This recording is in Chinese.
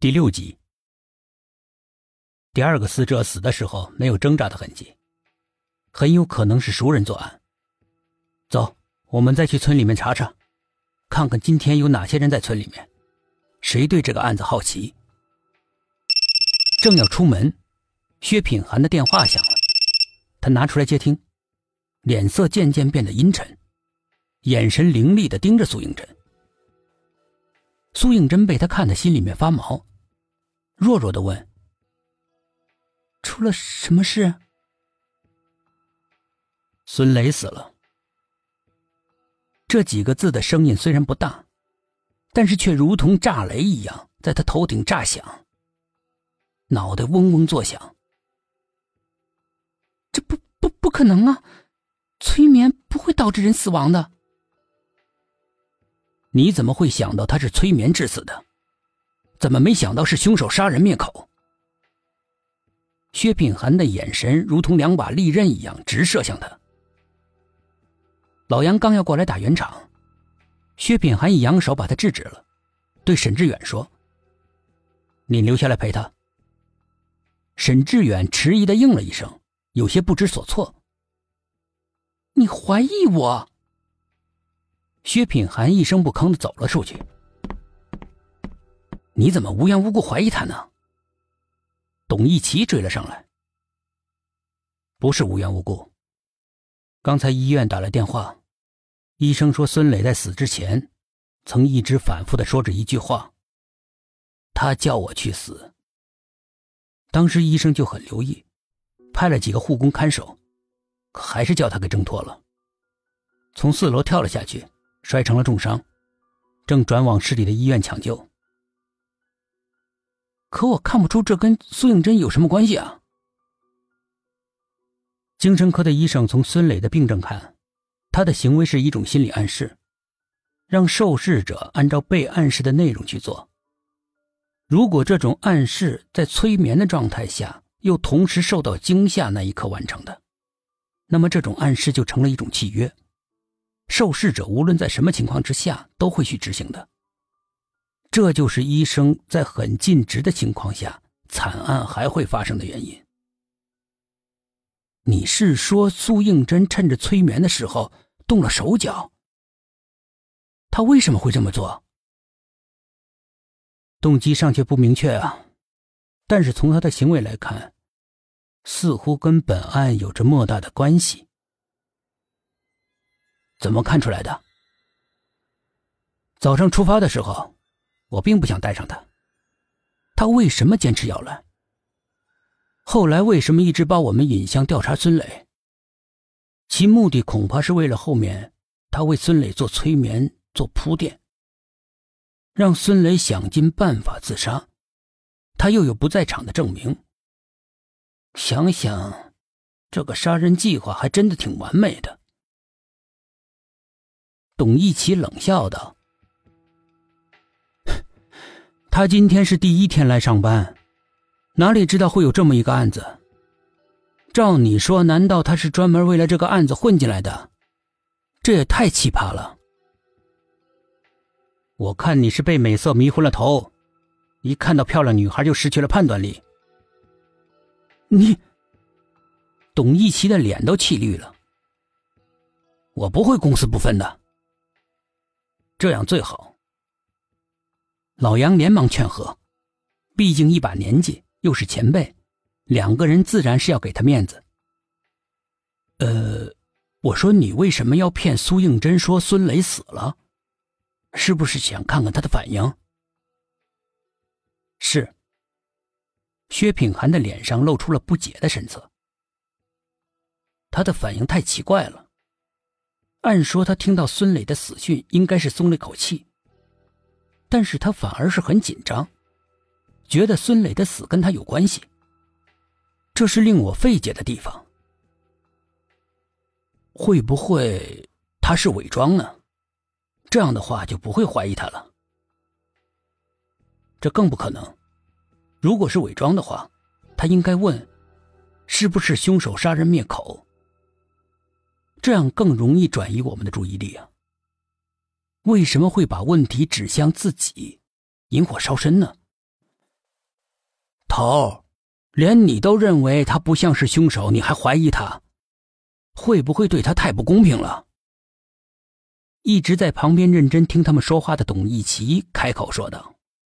第六集，第二个死者死的时候没有挣扎的痕迹，很有可能是熟人作案。走，我们再去村里面查查，看看今天有哪些人在村里面，谁对这个案子好奇。正要出门，薛品涵的电话响了，他拿出来接听，脸色渐渐变得阴沉，眼神凌厉的盯着苏应真。苏应真被他看得心里面发毛。弱弱的问：“出了什么事？”孙磊死了。这几个字的声音虽然不大，但是却如同炸雷一样在他头顶炸响，脑袋嗡嗡作响。这不不不可能啊！催眠不会导致人死亡的。你怎么会想到他是催眠致死的？怎么没想到是凶手杀人灭口？薛品涵的眼神如同两把利刃一样直射向他。老杨刚要过来打圆场，薛品涵一扬手把他制止了，对沈志远说：“你留下来陪他。”沈志远迟疑的应了一声，有些不知所措：“你怀疑我？”薛品涵一声不吭的走了出去。你怎么无缘无故怀疑他呢？董一奇追了上来。不是无缘无故。刚才医院打来电话，医生说孙磊在死之前，曾一直反复的说着一句话：“他叫我去死。”当时医生就很留意，派了几个护工看守，可还是叫他给挣脱了，从四楼跳了下去，摔成了重伤，正转往市里的医院抢救。可我看不出这跟苏应真有什么关系啊！精神科的医生从孙磊的病症看，他的行为是一种心理暗示，让受试者按照被暗示的内容去做。如果这种暗示在催眠的状态下，又同时受到惊吓那一刻完成的，那么这种暗示就成了一种契约，受试者无论在什么情况之下都会去执行的。这就是医生在很尽职的情况下，惨案还会发生的原因。你是说苏应真趁着催眠的时候动了手脚？他为什么会这么做？动机尚且不明确啊，但是从他的行为来看，似乎跟本案有着莫大的关系。怎么看出来的？早上出发的时候。我并不想带上他，他为什么坚持要来？后来为什么一直把我们引向调查孙磊？其目的恐怕是为了后面他为孙磊做催眠做铺垫，让孙磊想尽办法自杀，他又有不在场的证明。想想，这个杀人计划还真的挺完美的。董一奇冷笑道。他今天是第一天来上班，哪里知道会有这么一个案子？照你说，难道他是专门为了这个案子混进来的？这也太奇葩了！我看你是被美色迷昏了头，一看到漂亮女孩就失去了判断力。你，董一奇的脸都气绿了。我不会公私不分的，这样最好。老杨连忙劝和，毕竟一把年纪，又是前辈，两个人自然是要给他面子。呃，我说你为什么要骗苏应真说孙磊死了？是不是想看看他的反应？是。薛品涵的脸上露出了不解的神色。他的反应太奇怪了。按说他听到孙磊的死讯，应该是松了口气。但是他反而是很紧张，觉得孙磊的死跟他有关系，这是令我费解的地方。会不会他是伪装呢？这样的话就不会怀疑他了。这更不可能。如果是伪装的话，他应该问：是不是凶手杀人灭口？这样更容易转移我们的注意力啊。为什么会把问题指向自己，引火烧身呢？头，连你都认为他不像是凶手，你还怀疑他，会不会对他太不公平了？一直在旁边认真听他们说话的董一奇开口说道。